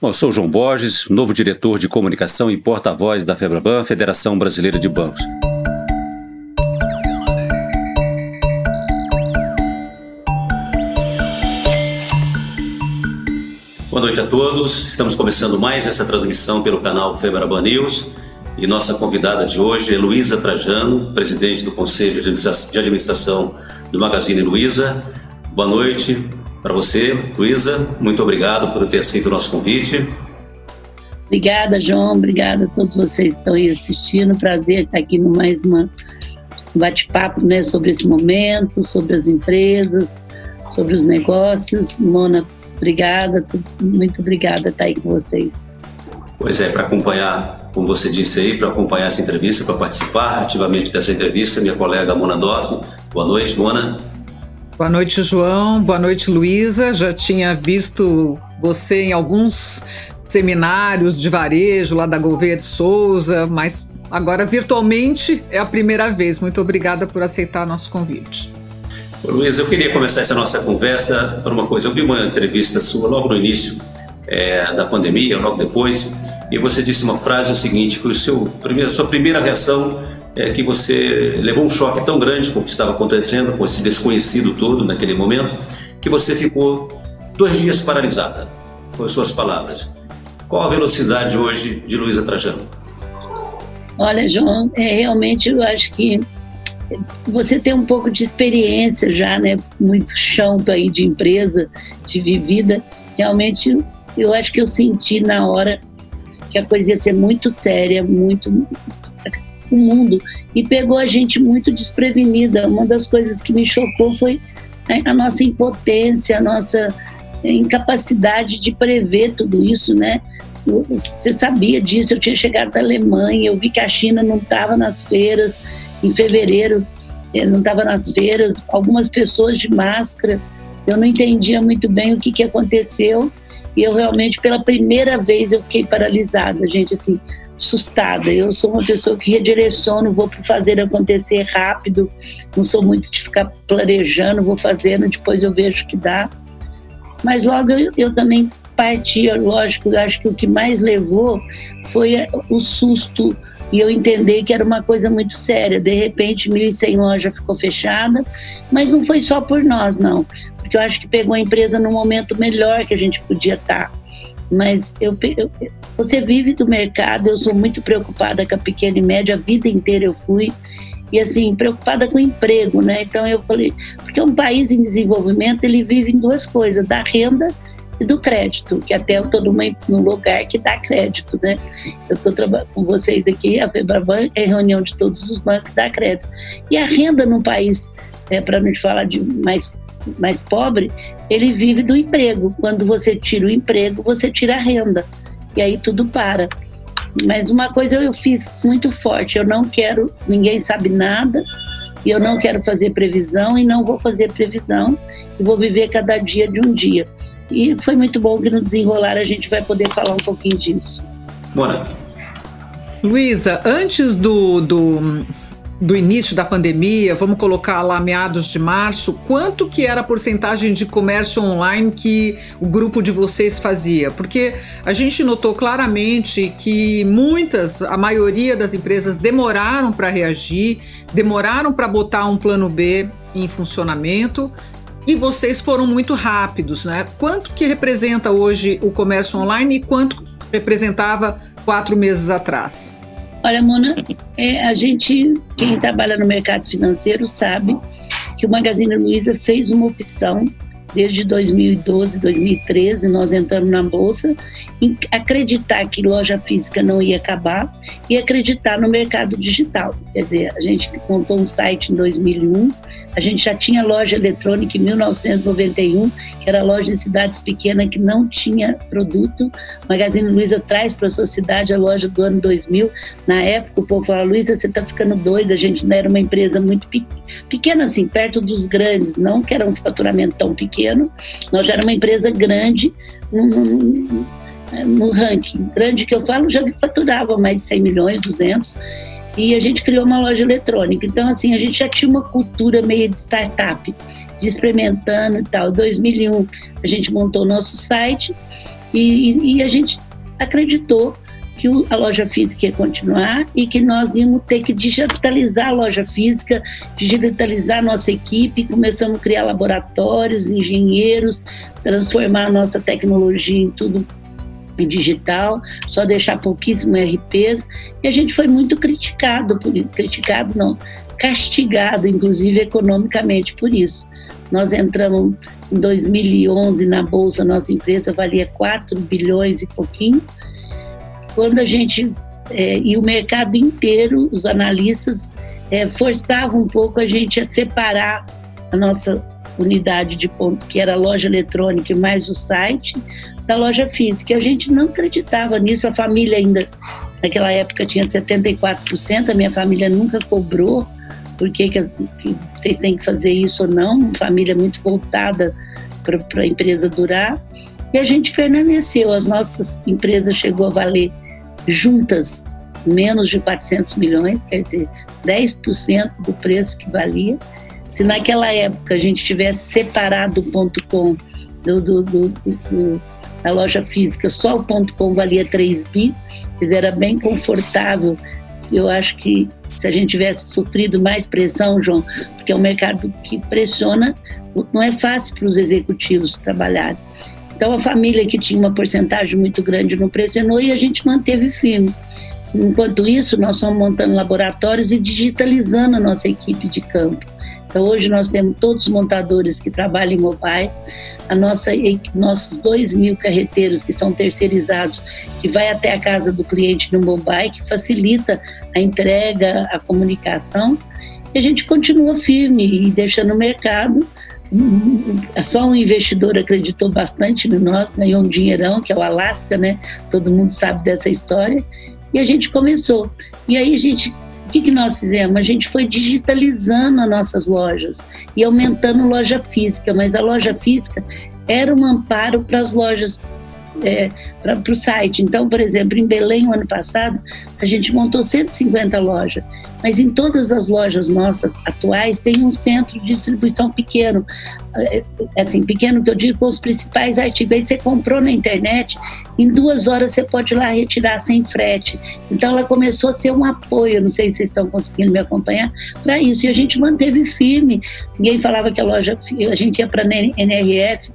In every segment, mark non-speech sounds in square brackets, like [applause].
Bom, eu sou João Borges, novo diretor de comunicação e porta-voz da FEBRABAN, Federação Brasileira de Bancos. Boa noite a todos. Estamos começando mais essa transmissão pelo canal Febraban News e nossa convidada de hoje é Luísa Trajano, presidente do Conselho de Administração do Magazine Luiza. Boa noite para você, Luísa. Muito obrigado por ter aceito o nosso convite. Obrigada, João. Obrigada a todos vocês que estão aí assistindo. Prazer estar aqui no mais uma bate-papo né, sobre esse momento, sobre as empresas, sobre os negócios. Mona, Obrigada, muito obrigada estar aí com vocês. Pois é, para acompanhar, como você disse aí, para acompanhar essa entrevista, para participar ativamente dessa entrevista, minha colega Mona Doff. Boa noite, Mona. Boa noite, João. Boa noite, Luísa. Já tinha visto você em alguns seminários de varejo lá da Gouveia de Souza, mas agora virtualmente é a primeira vez. Muito obrigada por aceitar nosso convite. Luiz, eu queria começar essa nossa conversa por uma coisa. Eu vi uma entrevista sua logo no início é, da pandemia, logo depois, e você disse uma frase o seguinte, que o seu, a sua primeira reação é que você levou um choque tão grande com o que estava acontecendo, com esse desconhecido todo naquele momento, que você ficou dois dias paralisada, com as suas palavras. Qual a velocidade hoje de Luísa Trajano? Olha, João, é, realmente eu acho que você tem um pouco de experiência já, né? Muito chão aí de empresa, de vivida. Realmente, eu acho que eu senti na hora que a coisa ia ser muito séria, muito o mundo e pegou a gente muito desprevenida. Uma das coisas que me chocou foi a nossa impotência, a nossa incapacidade de prever tudo isso, né? Você sabia disso? Eu tinha chegado da Alemanha, eu vi que a China não estava nas feiras, em fevereiro, eu não estava nas feiras, algumas pessoas de máscara. Eu não entendia muito bem o que, que aconteceu e eu realmente, pela primeira vez, eu fiquei paralisada, gente, assim, assustada. Eu sou uma pessoa que redireciono, vou fazer acontecer rápido, não sou muito de ficar planejando, vou fazendo, depois eu vejo que dá. Mas logo eu, eu também parti, lógico, acho que o que mais levou foi o susto e eu entendi que era uma coisa muito séria. De repente, 1.100 lojas ficou fechada, mas não foi só por nós, não, porque eu acho que pegou a empresa no momento melhor que a gente podia estar. Mas eu, eu, você vive do mercado, eu sou muito preocupada com a pequena e média, a vida inteira eu fui e assim preocupada com o emprego, né? Então eu falei, porque um país em desenvolvimento ele vive em duas coisas, da renda e do crédito, que até eu estou num lugar que dá crédito, né? Eu estou trabalhando com vocês aqui, a FEBRABAN é reunião de todos os bancos dá crédito. E a renda num país, é, para não te falar de mais, mais pobre, ele vive do emprego. Quando você tira o emprego, você tira a renda. E aí tudo para. Mas uma coisa eu fiz muito forte, eu não quero, ninguém sabe nada, e eu não quero fazer previsão e não vou fazer previsão, e vou viver cada dia de um dia. E foi muito bom que no desenrolar a gente vai poder falar um pouquinho disso. Bora. Luísa, antes do, do, do início da pandemia, vamos colocar lá meados de março, quanto que era a porcentagem de comércio online que o grupo de vocês fazia? Porque a gente notou claramente que muitas, a maioria das empresas demoraram para reagir, demoraram para botar um plano B em funcionamento e vocês foram muito rápidos, né? Quanto que representa hoje o comércio online e quanto representava quatro meses atrás? Olha, Mona, é, a gente, quem trabalha no mercado financeiro sabe que o Magazine Luiza fez uma opção desde 2012, 2013, nós entramos na bolsa, acreditar que loja física não ia acabar e acreditar no mercado digital. Quer dizer, a gente montou um site em 2001, a gente já tinha loja eletrônica em 1991, que era loja em cidades pequenas que não tinha produto. Magazine Luiza traz para a sua cidade a loja do ano 2000. Na época, o povo falava, Luiza, você está ficando doida, a gente não era uma empresa muito pequena assim, perto dos grandes, não que era um faturamento tão pequeno, nós já era uma empresa grande no, no, ranking. Grande que eu falo, já faturava mais de 100 milhões, 200 e a gente criou uma loja eletrônica. Então, assim, a gente já tinha uma cultura meio de startup, de experimentando e tal. Em 2001, a gente montou o nosso site E, e a gente acreditou que a loja física ia continuar e que nós íamos ter que digitalizar a loja física, digitalizar a nossa equipe, começamos a criar laboratórios, engenheiros, transformar a nossa tecnologia em tudo digital, só deixar pouquíssimo RPs, e a gente foi muito criticado por criticado não, castigado inclusive economicamente por isso. Nós entramos em 2011 na bolsa, nossa empresa valia 4 bilhões e pouquinho. Quando a gente é, e o mercado inteiro, os analistas é, forçavam um pouco a gente a separar a nossa unidade de ponto, que era a loja eletrônica e mais o site, da loja física. A gente não acreditava nisso, a família ainda, naquela época, tinha 74%, a minha família nunca cobrou por que, que, vocês têm que fazer isso ou não, família muito voltada para a empresa durar. E a gente permaneceu, as nossas empresas chegou a valer juntas menos de 400 milhões, quer dizer, 10% do preço que valia. Se naquela época a gente tivesse separado o ponto com do, do, do, do loja física, só o ponto com valia 3 bi, era bem confortável. Eu acho que se a gente tivesse sofrido mais pressão, João, porque é um mercado que pressiona, não é fácil para os executivos trabalharem. Então, a família que tinha uma porcentagem muito grande não pressionou e a gente manteve firme. Enquanto isso, nós estamos montando laboratórios e digitalizando a nossa equipe de campo. Então, hoje nós temos todos os montadores que trabalham em mobile, a nossa, nossos dois mil carreteiros que são terceirizados, que vai até a casa do cliente no mobile, que facilita a entrega, a comunicação. E a gente continua firme e deixando o mercado. Só um investidor acreditou bastante no nós, ganhou um dinheirão, que é o Alasca, né? Todo mundo sabe dessa história. E a gente começou. E aí a gente o que, que nós fizemos? A gente foi digitalizando as nossas lojas e aumentando loja física, mas a loja física era um amparo para as lojas é, para o site. Então, por exemplo, em Belém, o ano passado, a gente montou 150 lojas, mas em todas as lojas nossas atuais tem um centro de distribuição pequeno. É, assim, pequeno que eu digo com os principais artigos. Aí você comprou na internet, em duas horas você pode ir lá retirar sem frete. Então, ela começou a ser um apoio, não sei se vocês estão conseguindo me acompanhar, para isso. E a gente manteve firme. Ninguém falava que a loja, a gente ia para a NRF,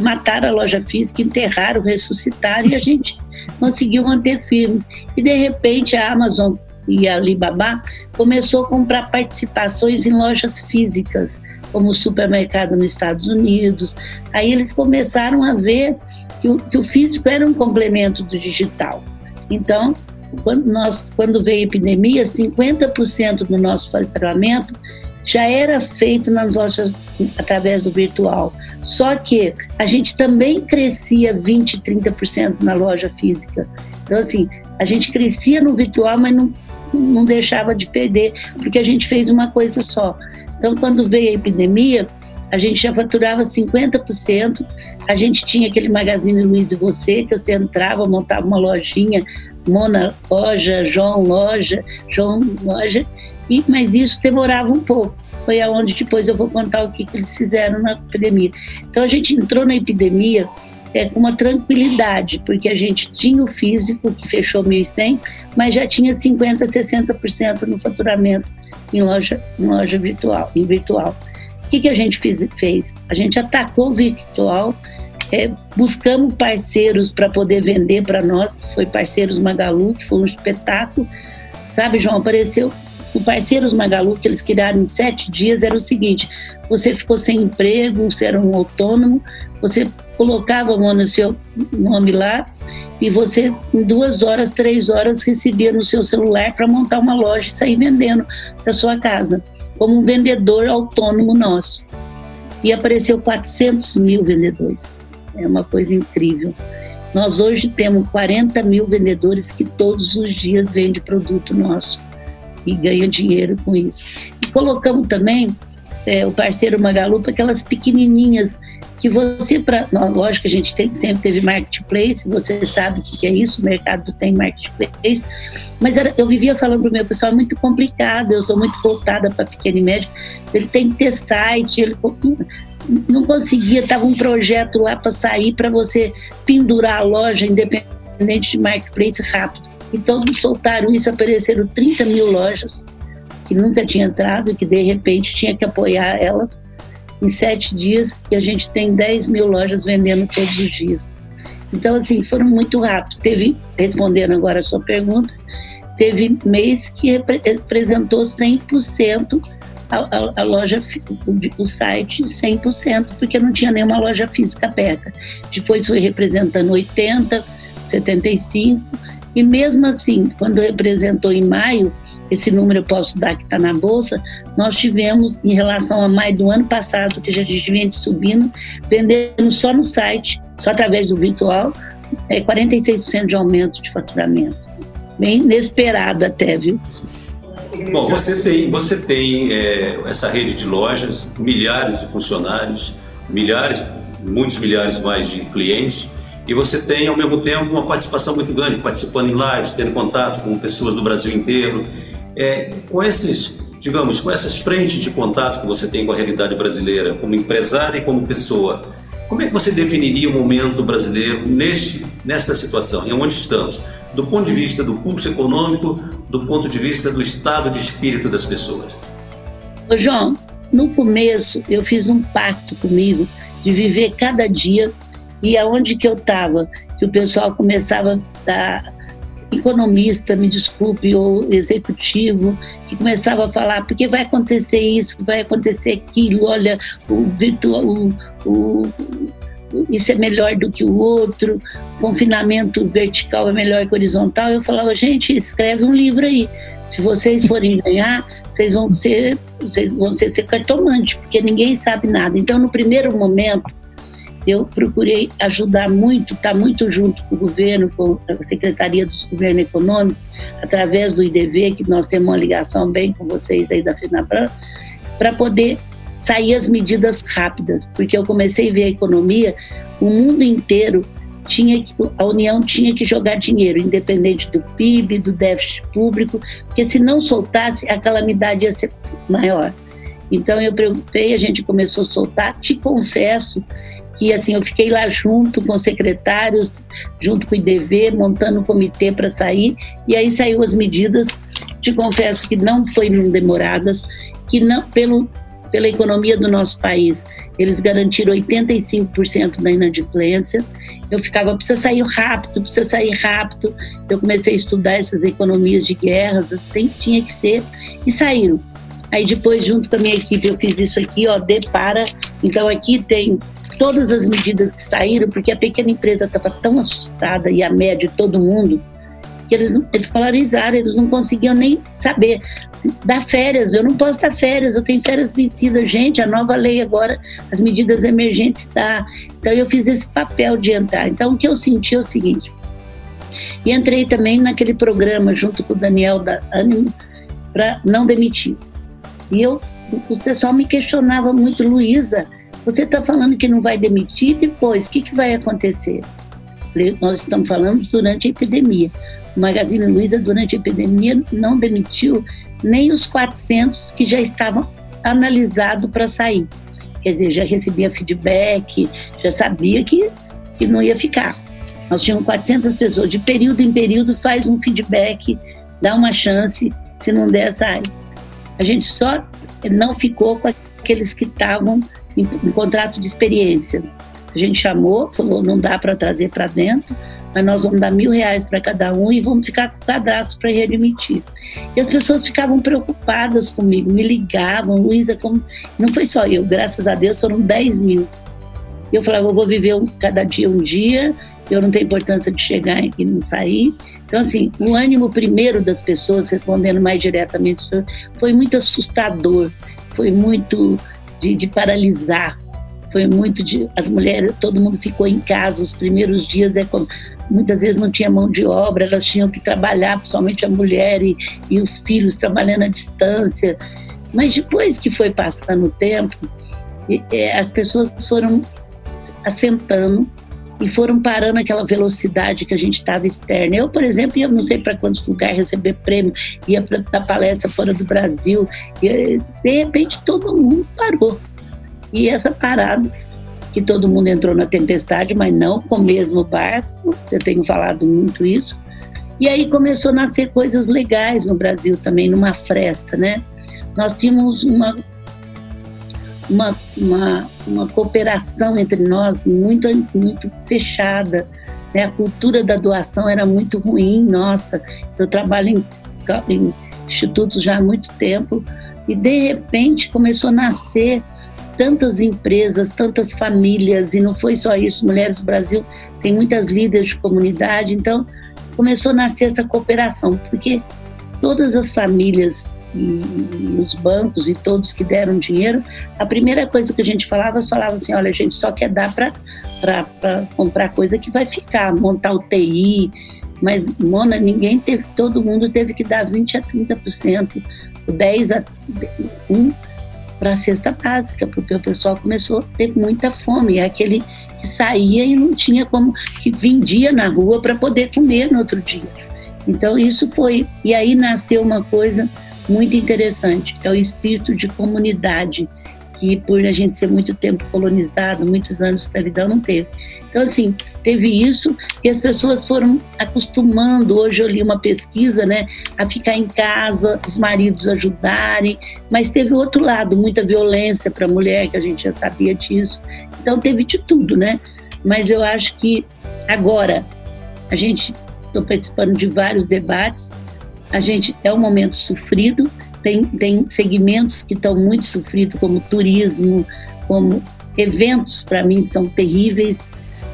mataram a loja física, enterraram, ressuscitaram e a gente conseguiu manter firme. E de repente a Amazon e a Alibaba começou a comprar participações em lojas físicas, como o supermercado nos Estados Unidos. Aí eles começaram a ver que o, que o físico era um complemento do digital. Então, quando, nós, quando veio a epidemia, 50% do nosso faturamento já era feito nas lojas através do virtual. Só que a gente também crescia 20, 30% na loja física. Então, assim, a gente crescia no virtual, mas não, não deixava de perder, porque a gente fez uma coisa só. Então, quando veio a epidemia, a gente já faturava 50%. A gente tinha aquele Magazine Luiz e Você, que você entrava, montava uma lojinha, Mona Loja, João Loja, João Loja, e, mas isso demorava um pouco foi aonde depois eu vou contar o que, que eles fizeram na epidemia. Então a gente entrou na epidemia é, com uma tranquilidade, porque a gente tinha o físico, que fechou 1.100, mas já tinha 50%, 60% no faturamento em loja, em loja virtual, em virtual. O que, que a gente fiz, fez? A gente atacou o virtual, é, buscamos parceiros para poder vender para nós, que foi Parceiros Magalu, que foi um espetáculo. Sabe, João, apareceu o Parceiros Magalu, que eles criaram em sete dias, era o seguinte: você ficou sem emprego, você era um autônomo, você colocava o seu nome lá e você, em duas horas, três horas, recebia no seu celular para montar uma loja e sair vendendo para sua casa, como um vendedor autônomo nosso. E apareceu 400 mil vendedores. É uma coisa incrível. Nós hoje temos 40 mil vendedores que todos os dias vendem produto nosso e ganha dinheiro com isso. E colocamos também é, o parceiro Magalu para aquelas pequenininhas que você, para lógico a gente tem, sempre teve marketplace, você sabe o que é isso, o mercado tem marketplace, mas era, eu vivia falando para o meu pessoal, é muito complicado, eu sou muito voltada para pequeno e médio, ele tem que ter site, ele, não conseguia, estava um projeto lá para sair, para você pendurar a loja independente de marketplace rápido. Então, soltaram isso, apareceram 30 mil lojas que nunca tinha entrado e que de repente tinha que apoiar ela em sete dias e a gente tem 10 mil lojas vendendo todos os dias. Então, assim, foram muito rápidos. Teve, respondendo agora a sua pergunta, teve mês que representou 100% a, a, a, loja, o, o site 100%, porque não tinha nenhuma loja física aberta. Depois foi representando 80%, 75%, e mesmo assim, quando representou em maio, esse número eu posso dar que está na bolsa, nós tivemos, em relação a maio do ano passado, que já vem subindo, vendendo só no site, só através do virtual, é 46% de aumento de faturamento. Bem inesperado até, viu? Bom, você tem, você tem é, essa rede de lojas, milhares de funcionários, milhares, muitos milhares mais de clientes, e você tem, ao mesmo tempo, uma participação muito grande, participando em lives, tendo contato com pessoas do Brasil inteiro. É, com esses, digamos, com essas frentes de contato que você tem com a realidade brasileira, como empresário e como pessoa, como é que você definiria o momento brasileiro neste, nesta situação, em onde estamos? Do ponto de vista do pulso econômico, do ponto de vista do estado de espírito das pessoas? Ô João, no começo eu fiz um pacto comigo de viver cada dia e aonde que eu estava, que o pessoal começava a economista, me desculpe, ou executivo, que começava a falar, porque vai acontecer isso, vai acontecer aquilo, olha, o virtual, o, o, isso é melhor do que o outro, confinamento vertical é melhor que horizontal. Eu falava, gente, escreve um livro aí. Se vocês forem ganhar, vocês vão ser, vocês vão ser, ser cartomante, porque ninguém sabe nada. Então, no primeiro momento, eu procurei ajudar muito, estar tá muito junto com o governo, com a Secretaria do Governo Econômico, através do IDV, que nós temos uma ligação bem com vocês aí da FINABRAN, para poder sair as medidas rápidas, porque eu comecei a ver a economia, o mundo inteiro tinha que, a União tinha que jogar dinheiro, independente do PIB, do déficit público, porque se não soltasse, a calamidade ia ser maior. Então eu preocupei, a gente começou a soltar, te confesso que assim eu fiquei lá junto com os secretários, junto com o IDV, montando um comitê para sair, e aí saiu as medidas. Te confesso que não foram demoradas, que não pelo pela economia do nosso país, eles garantiram 85% da inadimplência. Eu ficava, precisa sair rápido, precisa sair rápido. Eu comecei a estudar essas economias de guerras, tem, tinha que ser, e saíram. Aí depois, junto com a minha equipe, eu fiz isso aqui, ó, depara. Então aqui tem todas as medidas que saíram, porque a pequena empresa estava tão assustada e a média todo mundo, que eles, eles polarizaram, eles não conseguiam nem saber. Dar férias, eu não posso dar férias, eu tenho férias vencidas. Gente, a nova lei agora, as medidas emergentes está. Então eu fiz esse papel de entrar. Então o que eu senti é o seguinte. E entrei também naquele programa junto com o Daniel da Animo para não demitir. E eu, o pessoal me questionava muito, Luísa, você está falando que não vai demitir depois, o que, que vai acontecer? Nós estamos falando durante a epidemia. O Magazine Luiza, durante a epidemia, não demitiu nem os 400 que já estavam analisados para sair. Quer dizer, já recebia feedback, já sabia que, que não ia ficar. Nós tínhamos 400 pessoas, de período em período faz um feedback, dá uma chance, se não der, sai. A gente só não ficou com aqueles que estavam em contrato de experiência. A gente chamou, falou, não dá para trazer para dentro, mas nós vamos dar mil reais para cada um e vamos ficar com o cadastro para readmitir. E as pessoas ficavam preocupadas comigo, me ligavam, Luísa, como... não foi só eu, graças a Deus foram 10 mil. Eu falava, eu vou viver um, cada dia um dia, eu não tenho importância de chegar e não sair. Então, assim, o ânimo primeiro das pessoas, respondendo mais diretamente, foi muito assustador, foi muito de, de paralisar. Foi muito de. As mulheres, todo mundo ficou em casa. Os primeiros dias é como, muitas vezes não tinha mão de obra, elas tinham que trabalhar, principalmente a mulher e, e os filhos trabalhando à distância. Mas depois que foi passando o tempo, as pessoas foram assentando e foram parando aquela velocidade que a gente estava externa. Eu, por exemplo, ia não sei para quantos lugares receber prêmio, ia para dar palestra fora do Brasil, e de repente todo mundo parou. E essa parada, que todo mundo entrou na tempestade, mas não com o mesmo barco, eu tenho falado muito isso. E aí começou a nascer coisas legais no Brasil também, numa fresta, né? Nós tínhamos uma, uma, uma, uma cooperação entre nós muito, muito fechada. Né? A cultura da doação era muito ruim, nossa. Eu trabalho em, em institutos já há muito tempo e de repente começou a nascer tantas empresas, tantas famílias, e não foi só isso, Mulheres do Brasil tem muitas líderes de comunidade, então começou a nascer essa cooperação, porque todas as famílias e os bancos e todos que deram dinheiro, a primeira coisa que a gente falava, falava assim, olha, a gente só quer dar para comprar coisa que vai ficar, montar UTI, mas, Mona, ninguém teve, todo mundo teve que dar 20% a 30%, 10% a 1% para a cesta básica, porque o pessoal começou a ter muita fome. É aquele que saía e não tinha como, que vendia na rua para poder comer no outro dia. Então, isso foi. E aí nasceu uma coisa muito interessante: é o espírito de comunidade que por a gente ser muito tempo colonizado, muitos anos de escravidão, não teve. Então, assim, teve isso e as pessoas foram acostumando. Hoje eu li uma pesquisa, né, a ficar em casa, os maridos ajudarem, mas teve outro lado, muita violência para a mulher, que a gente já sabia disso. Então, teve de tudo, né? Mas eu acho que agora a gente estou participando de vários debates, a gente é um momento sofrido, tem, tem segmentos que estão muito sofridos, como turismo, como eventos, para mim, são terríveis.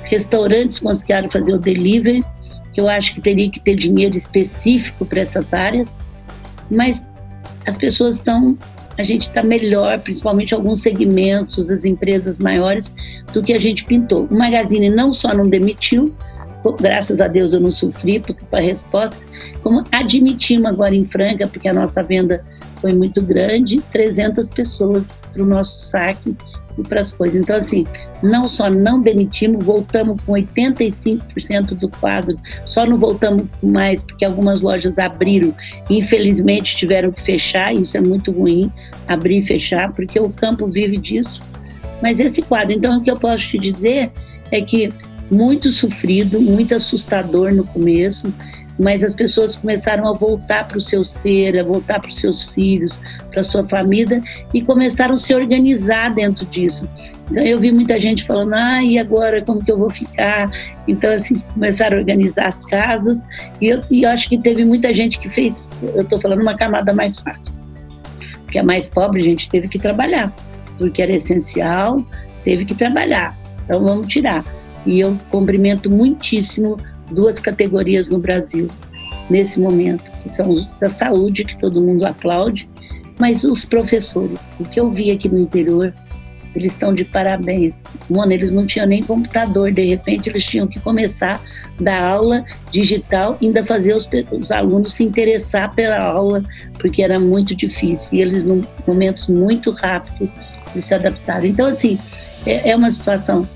Restaurantes conseguiram fazer o delivery, que eu acho que teria que ter dinheiro específico para essas áreas, mas as pessoas estão, a gente está melhor, principalmente alguns segmentos das empresas maiores, do que a gente pintou. O Magazine não só não demitiu, graças a Deus eu não sofri, porque a resposta, como admitimos agora em Franca, porque a nossa venda foi muito grande, 300 pessoas para o nosso saque e para as coisas. Então, assim, não só não demitimos, voltamos com 85% do quadro, só não voltamos mais porque algumas lojas abriram e infelizmente tiveram que fechar, isso é muito ruim, abrir e fechar, porque o campo vive disso. Mas esse quadro, então, o que eu posso te dizer é que muito sofrido, muito assustador no começo, mas as pessoas começaram a voltar para o seu ser, a voltar para os seus filhos, para a sua família e começaram a se organizar dentro disso. Eu vi muita gente falando, ah, e agora como que eu vou ficar? Então, assim, [laughs] começaram a organizar as casas e eu, e eu acho que teve muita gente que fez, eu estou falando uma camada mais fácil, porque a mais pobre, a gente teve que trabalhar, porque era essencial, teve que trabalhar, então vamos tirar. E eu cumprimento muitíssimo duas categorias no Brasil nesse momento, que são da saúde, que todo mundo aplaude, mas os professores. O que eu vi aqui no interior, eles estão de parabéns. Mano, eles não tinham nem computador, de repente eles tinham que começar da aula digital, ainda fazer os, os alunos se interessar pela aula, porque era muito difícil. E eles, num momentos muito rápidos, eles se adaptaram. Então, assim, é, é uma situação,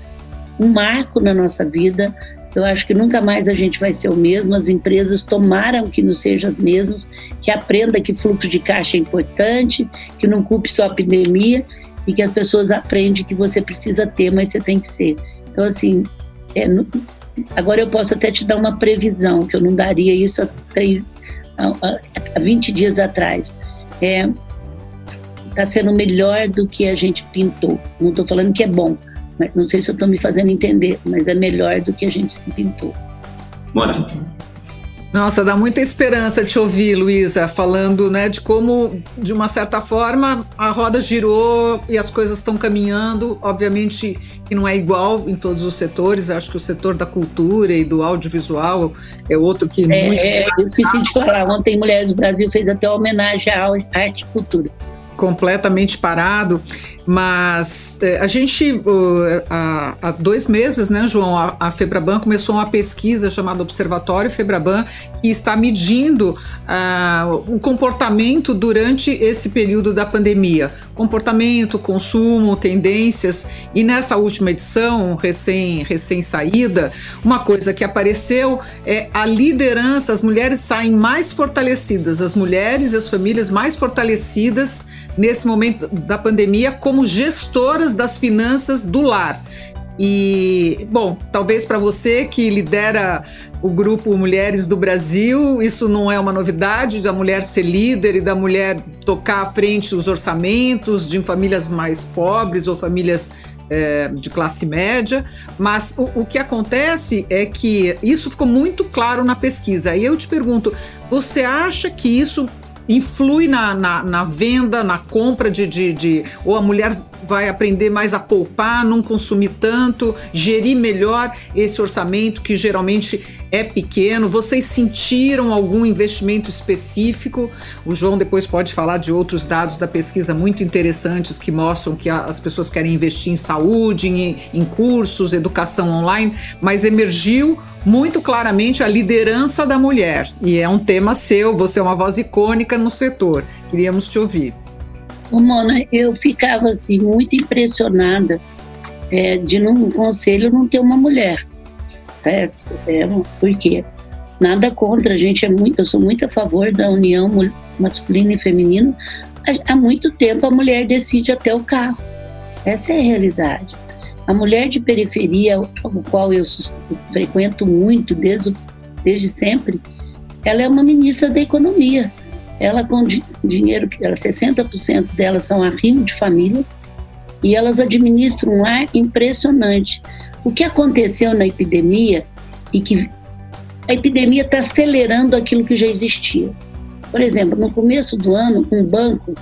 um marco na nossa vida, eu acho que nunca mais a gente vai ser o mesmo. As empresas tomaram que não sejam as mesmas, que aprenda que fluxo de caixa é importante, que não culpe só a pandemia e que as pessoas aprendem que você precisa ter, mas você tem que ser. Então, assim, é, agora eu posso até te dar uma previsão, que eu não daria isso há, há, há 20 dias atrás. É, está sendo melhor do que a gente pintou. Não estou falando que é bom, não sei se eu estou me fazendo entender, mas é melhor do que a gente se pintou. Bora. Nossa, dá muita esperança te ouvir, Luísa, falando né, de como, de uma certa forma, a roda girou e as coisas estão caminhando. Obviamente que não é igual em todos os setores, acho que o setor da cultura e do audiovisual é outro que é, muito. É, eu esqueci de falar, ontem Mulheres do Brasil fez até uma homenagem à arte e cultura completamente parado, mas é, a gente, há, há, dois meses, né, João, a, a, Febraban começou uma pesquisa chamada Observatório Febraban, que está medindo uh, o comportamento durante esse período da pandemia. comportamento, consumo, tendências. E nessa última edição, recém, recém saída, uma coisa que apareceu é a liderança. As mulheres saem mais fortalecidas, as mulheres e as famílias mais fortalecidas nesse momento da pandemia como gestoras das finanças do lar. E, bom, talvez para você que lidera o grupo Mulheres do Brasil, isso não é uma novidade da mulher ser líder e da mulher tocar à frente os orçamentos de famílias mais pobres ou famílias é, de classe média, mas o, o, que acontece é que isso ficou muito claro na pesquisa. E eu te pergunto: você acha que isso influi na, na, na venda, na compra de, de, de, Ou a mulher vai aprender mais a poupar, não consumir tanto, gerir melhor esse orçamento que geralmente é pequeno. Vocês sentiram algum investimento específico? O João depois pode falar de outros dados da pesquisa muito interessantes que mostram que as pessoas querem investir em saúde, em, em cursos, educação online, mas emergiu muito claramente a liderança da mulher. E é um tema seu, você é uma voz icônica no setor. Queríamos te ouvir. Mona, eu ficava assim muito impressionada é, de num conselho não ter uma mulher, certo? É, por quê? Nada contra, a gente é muito, eu sou muito a favor da união masculino e feminino. Há muito tempo a mulher decide até o carro. Essa é a realidade. A mulher de periferia, o qual eu frequento muito desde, desde sempre, ela é uma ministra da economia. Ela com dinheiro, ela, 60% delas são arrimo de família e elas administram um ar impressionante. O que aconteceu na epidemia e que a epidemia está acelerando aquilo que já existia. Por exemplo, no começo do ano, um banco,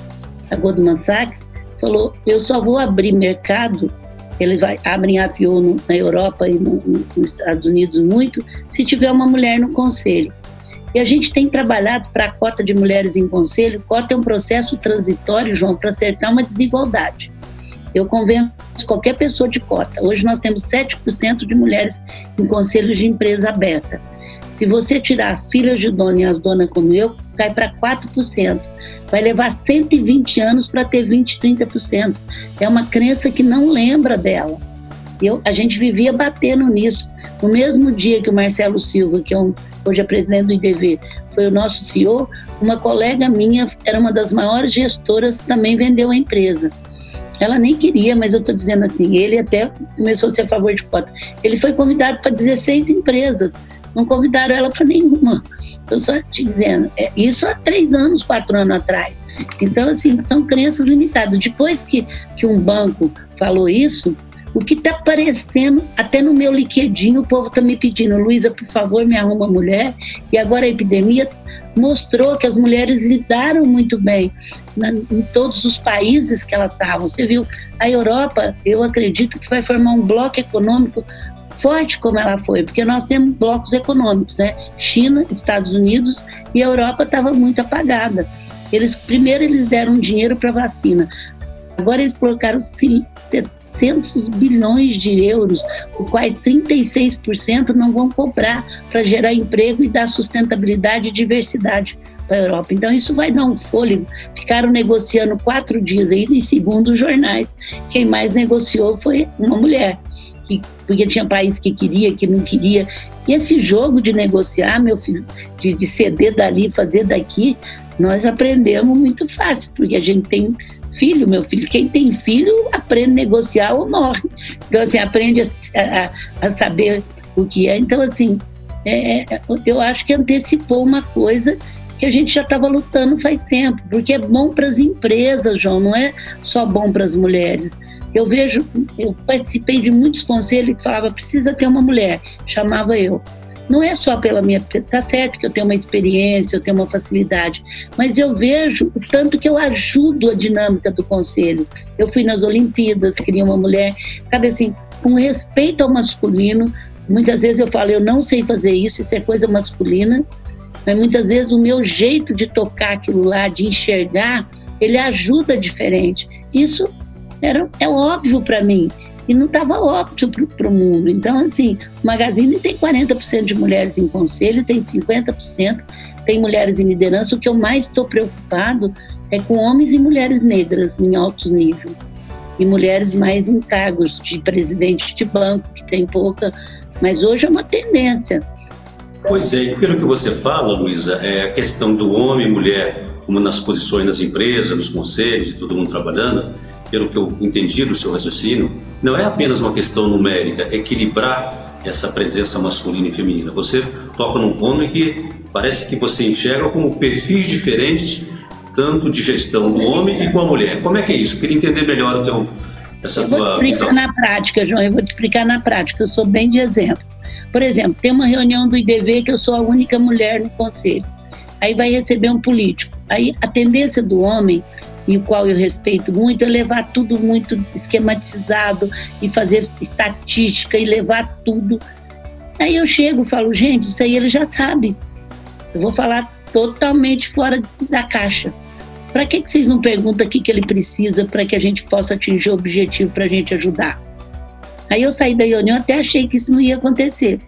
a Goldman Sachs, falou: eu só vou abrir mercado ele vai abrem IPO no, na Europa e no, nos Estados Unidos muito, se tiver uma mulher no conselho. E a gente tem trabalhado para a cota de mulheres em conselho. Cota é um processo transitório, João, para acertar uma desigualdade. Eu convenço qualquer pessoa de cota. Hoje nós temos 7% de mulheres em conselhos de empresa aberta. Se você tirar as filhas de dono e as donas como eu, cai para 4%. Vai levar 120 anos para ter 20, 30%. É uma crença que não lembra dela. Eu, a gente vivia batendo nisso. No mesmo dia que o Marcelo Silva, que é um, hoje é presidente do IDV, foi o nosso CEO, uma colega minha, era uma das maiores gestoras, também vendeu a empresa. Ela nem queria, mas eu estou dizendo assim, ele até começou a ser a favor de cota. Ele foi convidado para 16 empresas não convidaram ela para nenhuma. Estou só te dizendo, é, isso há três anos, quatro anos atrás. Então, assim, são crenças limitadas. Depois que, que um banco falou isso, o que está aparecendo, até no meu liquidinho, o povo está me pedindo, Luísa, por favor, me arruma mulher. E agora a epidemia mostrou que as mulheres lidaram muito bem na, em todos os países que elas estavam. Você viu, a Europa, eu acredito que vai formar um bloco econômico forte como ela foi, porque nós temos blocos econômicos, né? China, Estados Unidos e a Europa estava muito apagada. Eles primeiro eles deram dinheiro para vacina, agora eles colocaram 700 bilhões de euros, os quais 36% não vão cobrar para gerar emprego e dar sustentabilidade e diversidade para a Europa. Então, isso vai dar um fôlego. Ficaram negociando quatro dias aí, e segundo os jornais, quem mais negociou foi uma mulher que, porque tinha país que queria, que não queria. E esse jogo de negociar, meu filho, de, de ceder dali, fazer daqui, nós aprendemos muito fácil, porque a gente tem filho, meu filho. Quem tem filho aprende a negociar ou morre. Então, assim, aprende a, a, a saber o que é. Então, assim, é, é, eu acho que antecipou uma coisa que a gente já estava lutando faz tempo, porque é bom para as empresas, João, não é só bom para as mulheres. Eu vejo, eu participei de muitos conselhos que falava precisa ter uma mulher, chamava eu. Não é só pela minha, tá certo que eu tenho uma experiência, eu tenho uma facilidade, mas eu vejo o tanto que eu ajudo a dinâmica do conselho. Eu fui nas Olimpíadas, queria uma mulher, sabe assim, com respeito ao masculino. Muitas vezes eu falo, eu não sei fazer isso, isso é coisa masculina, mas muitas vezes o meu jeito de tocar aquilo lá, de enxergar, ele ajuda diferente. Isso era, é óbvio para mim. E não estava óbvio para o mundo. Então, assim, o Magazine tem 40% de mulheres em conselho, tem 50%, tem mulheres em liderança. O que eu mais estou preocupado é com homens e mulheres negras em alto nível e mulheres mais em cargos de presidente de banco, que tem pouca, mas hoje é uma tendência. Pois é, pelo que você fala, Luísa, é a questão do homem e mulher, como nas posições nas empresas, nos conselhos e todo mundo trabalhando, pelo que eu entendi do seu raciocínio, não é apenas uma questão numérica, equilibrar essa presença masculina e feminina. Você toca num ponto em que parece que você enxerga como perfis diferentes, tanto de gestão do homem e com a mulher. Como é que é isso? Eu queria entender melhor o teu, essa eu vou tua te explicar visão. na prática, João, eu vou te explicar na prática, eu sou bem de exemplo. Por exemplo, tem uma reunião do IDV que eu sou a única mulher no conselho. Aí vai receber um político. Aí a tendência do homem e o qual eu respeito muito, é levar tudo muito esquematizado e fazer estatística e levar tudo. Aí eu chego e falo, gente, isso aí ele já sabe. Eu vou falar totalmente fora da caixa. Para que, que vocês não perguntam o que, que ele precisa para que a gente possa atingir o objetivo para a gente ajudar? Aí eu saí da reunião, até achei que isso não ia acontecer.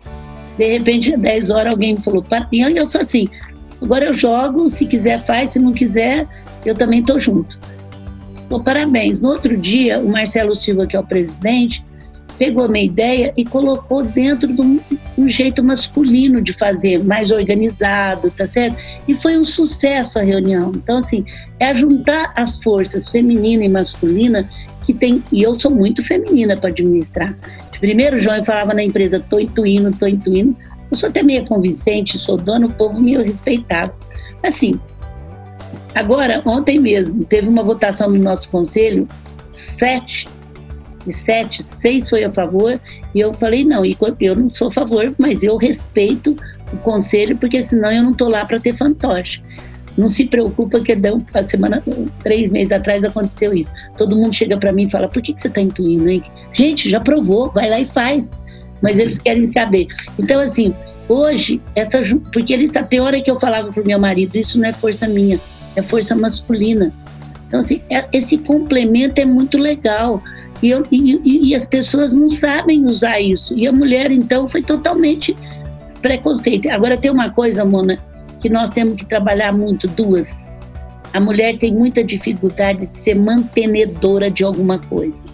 De repente, às 10 horas, alguém me falou, e eu sou assim, agora eu jogo, se quiser faz, se não quiser, eu também estou junto. Parabéns. No outro dia, o Marcelo Silva, que é o presidente, pegou a minha ideia e colocou dentro de um, um, jeito masculino de fazer, mais organizado, tá certo? E foi um sucesso a reunião. Então, assim, é juntar as forças feminina e masculina que tem. E eu sou muito feminina para administrar. Primeiro, João, eu falava na empresa, tô intuindo, tô intuindo. Eu sou até meio convincente, sou dono, o povo me respeitava. Assim, Agora, ontem mesmo, teve uma votação no nosso conselho, sete de sete, seis foi a favor, e eu falei, não, eu não sou a favor, mas eu respeito o conselho, porque senão eu não estou lá para ter fantoche. Não se preocupa que deu a semana, três meses atrás aconteceu isso. Todo mundo chega para mim e fala, por que, que você está intuindo aí? Gente, já provou, vai lá e faz. Mas eles querem saber. Então, assim, hoje, essa, porque eles, tem hora que eu falava para o meu marido, isso não é força minha, é força masculina. Então, assim, é, esse complemento é muito legal. E, eu, e, e, as pessoas não sabem usar isso. E a mulher, então, foi totalmente preconceito. Agora, tem uma coisa, Mona, que nós temos que trabalhar muito: duas. A mulher tem muita dificuldade de ser mantenedora de alguma coisa.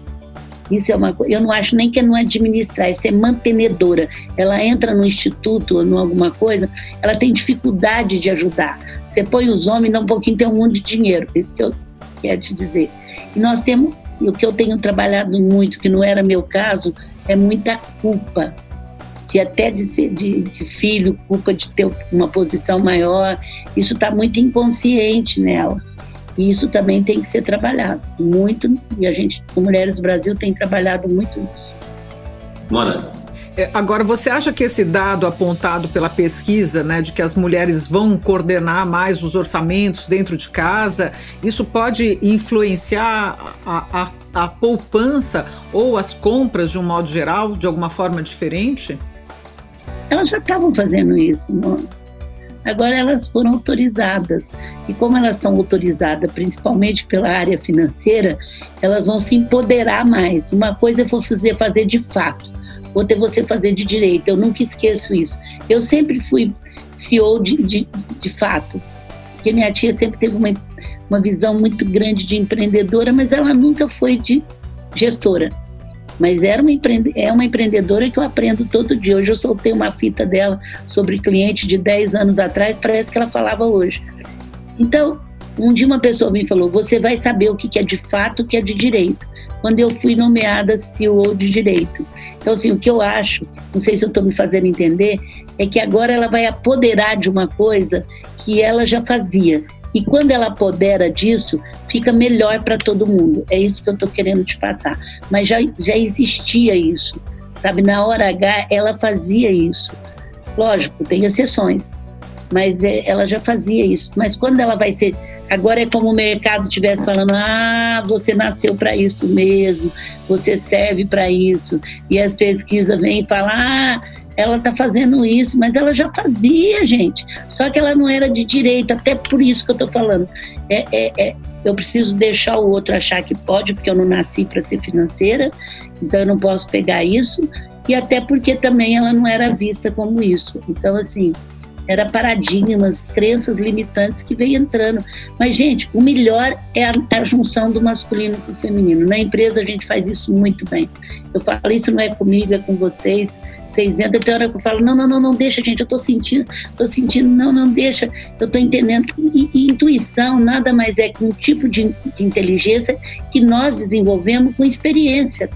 Isso é uma coisa. Eu não acho nem que é não administrar, isso é mantenedora. Ela entra no instituto ou em alguma coisa, ela tem dificuldade de ajudar. Você põe os homens, dá um pouquinho, tem um mundo de dinheiro. Isso que eu quero te dizer. E nós temos, o que eu tenho trabalhado muito, que não era meu caso, é muita culpa. De até de, ser, de, de filho, culpa de ter uma posição maior. Isso está muito inconsciente nela. E isso também tem que ser trabalhado muito, e a gente, o Mulheres do Brasil, tem trabalhado muito nisso. Mona. É, agora, você acha que esse dado apontado pela pesquisa, né, de que as mulheres vão coordenar mais os orçamentos dentro de casa, isso pode influenciar a, a, a poupança ou as compras de um modo geral, de alguma forma diferente? Elas já estavam fazendo isso, não? Agora elas foram autorizadas. E como elas são autorizadas principalmente pela área financeira, elas vão se empoderar mais. Uma coisa é você fazer de fato, outra é você fazer de direito. Eu nunca esqueço isso. Eu sempre fui CEO de, de, de fato, porque minha tia sempre teve uma, uma visão muito grande de empreendedora, mas ela nunca foi de gestora. Mas era uma é uma empreendedora que eu aprendo todo dia. Hoje eu soltei uma fita dela sobre cliente de 10 anos atrás, parece que ela falava hoje. Então, um dia uma pessoa me falou: você vai saber o que é de fato, o que é de direito. Quando eu fui nomeada CEO de direito. Então, assim, o que eu acho, não sei se eu estou me fazendo entender, é que agora ela vai apoderar de uma coisa que ela já fazia. E quando ela apodera disso, fica melhor para todo mundo. É isso que eu estou querendo te passar. Mas já, já existia isso. Sabe, na hora H, ela fazia isso. Lógico, tem exceções, mas é, ela já fazia isso. Mas quando ela vai ser. Agora é como o mercado estivesse falando: ah, você nasceu para isso mesmo, você serve para isso. E as pesquisas vêm falam: ah, ela está fazendo isso, mas ela já fazia, gente. Só que ela não era de direita, até por isso que eu estou falando. É, é, é, eu preciso deixar o outro achar que pode, porque eu não nasci para ser financeira, então eu não posso pegar isso, e até porque também ela não era vista como isso. Então, assim, era paradigmas, crenças limitantes que veio entrando. Mas, gente, o melhor é a, a, junção do masculino com o feminino. Na empresa a gente faz isso muito bem. Eu falo, isso não é comigo, é com vocês. Vocês entram, tem hora que eu falo, não, não, não, não deixa, gente, eu tô sentindo, tô sentindo, não, não deixa, eu tô entendendo. E, e intuição nada mais é que um tipo de, de inteligência que nós desenvolvemos com experiência.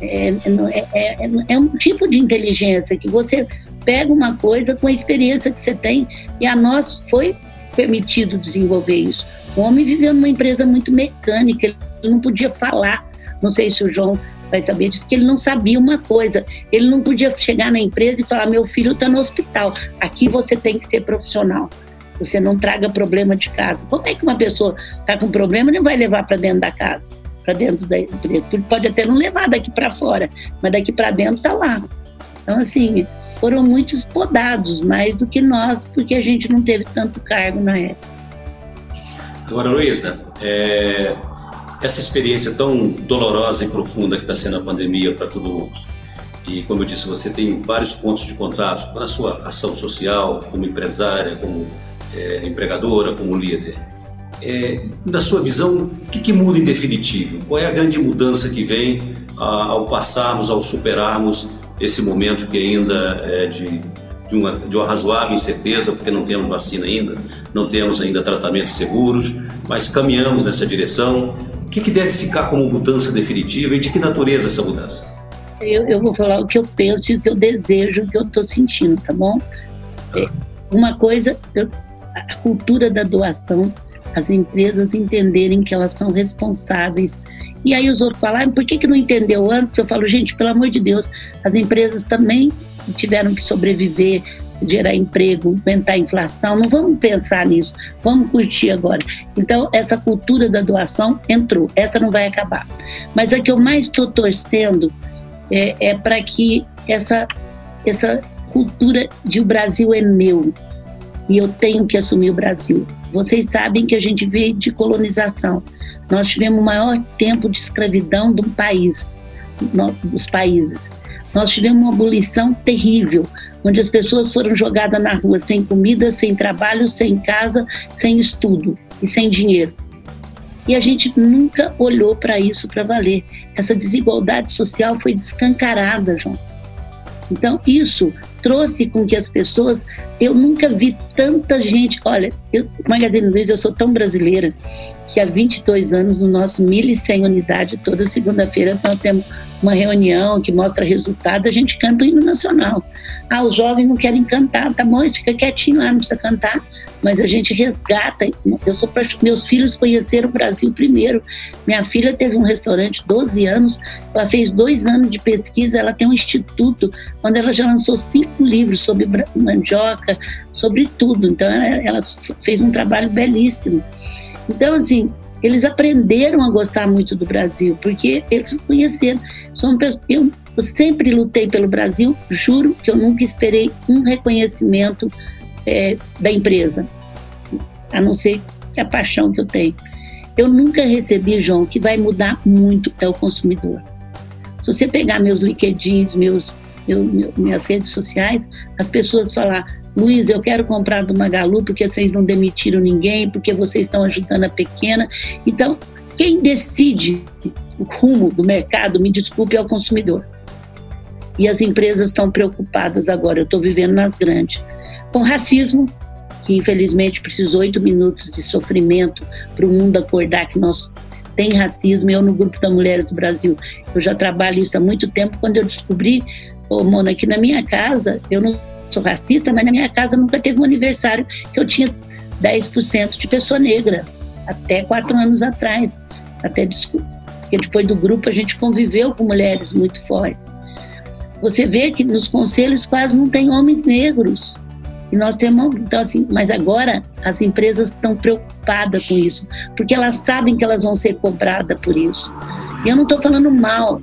É, é, é, é, um tipo de inteligência que você pega uma coisa com a experiência que você tem e a nós foi permitido desenvolver isso. O homem viveu numa empresa muito mecânica, ele não podia falar. Não sei se o João vai saber disso, que ele não sabia uma coisa. Ele não podia chegar na empresa e falar: meu filho está no hospital, aqui você tem que ser profissional. Você não traga problema de casa. Como é que uma pessoa está com problema não vai levar para dentro da casa, para dentro da empresa? Pode até não levar daqui para fora, mas daqui para dentro está lá. Então, assim, foram muitos podados, mais do que nós, porque a gente não teve tanto cargo na época. Agora, Luísa, é, essa experiência tão dolorosa e profunda que está sendo a pandemia para todo mundo, e como eu disse, você tem vários pontos de contato na sua ação social, como empresária, como é, empregadora, como líder. É, na sua visão, o que, que, muda em definitivo? Qual é a grande mudança que vem a, ao passarmos, ao superarmos esse momento que ainda é de, de, uma, de uma razoável incerteza, porque não temos vacina ainda, não temos ainda tratamentos seguros, mas caminhamos nessa direção. O que, que deve ficar como mudança definitiva e de que natureza essa mudança? Eu, eu vou falar o que eu penso e o que eu desejo, o que eu estou sentindo, tá bom? É, uma coisa, eu, a cultura da doação, as empresas entenderem que elas são responsáveis e aí os outros falaram, por que, que não entendeu antes? Eu falo, gente, pelo amor de Deus, as empresas também tiveram que sobreviver, gerar emprego, aumentar a inflação. Não vamos pensar nisso, vamos curtir agora. Então, essa cultura da doação entrou, essa não vai acabar. Mas a que eu mais estou torcendo é, é para que essa, essa cultura de o Brasil é meu e eu tenho que assumir o Brasil. Vocês sabem que a gente veio de colonização. Nós tivemos o maior tempo de escravidão do país, dos países. Nós tivemos uma abolição terrível, onde as pessoas foram jogadas na rua sem comida, sem trabalho, sem casa, sem estudo e sem dinheiro. E a gente nunca olhou para isso para valer. Essa desigualdade social foi descancarada, João. Então, isso trouxe com que as pessoas. Eu nunca vi tanta gente. Olha, eu, Magazine Luiza, eu sou tão brasileira que há 22 anos, no nosso 1.100 unidade, toda segunda-feira nós temos uma reunião que mostra resultado, a gente canta o hino nacional. Ah, os jovens não querem cantar, tá bom, fica quietinho lá, não precisa cantar, mas a gente resgata. Eu sou meus filhos conheceram o Brasil primeiro. Minha filha teve um restaurante 12 anos, ela fez dois anos de pesquisa, ela tem um instituto onde ela já lançou cinco livros sobre mandioca, sobre tudo. Então ela fez um trabalho belíssimo. Então, assim, eles aprenderam a gostar muito do Brasil, porque eles conheceram. Eu sempre lutei pelo Brasil, juro que eu nunca esperei um reconhecimento é, da empresa, a não ser a paixão que eu tenho. Eu nunca recebi, João, que vai mudar muito é o consumidor. Se você pegar meus LinkedIn, meus, meu, minhas redes sociais, as pessoas falar, Luiz, eu quero comprar do Magalu porque vocês não demitiram ninguém, porque vocês estão ajudando a pequena. Então, quem decide o rumo do mercado, me desculpe, é o consumidor. E as empresas estão preocupadas agora, eu estou vivendo nas grandes. Com racismo, que infelizmente precisou oito minutos de sofrimento para o mundo acordar que nós tem racismo. Eu, no Grupo da Mulheres do Brasil, eu já trabalho isso há muito tempo. Quando eu descobri, oh, Mona, que na minha casa, eu não sou racista, mas na minha casa nunca teve um aniversário que eu tinha 10% de pessoa negra, até quatro anos atrás. Até porque depois do grupo a gente conviveu com mulheres muito fortes. Você vê que nos conselhos quase não tem homens negros. E nós temos, então assim, mas agora as empresas estão preocupadas com isso, porque elas sabem que elas vão ser cobradas por isso. E eu não estou falando mal,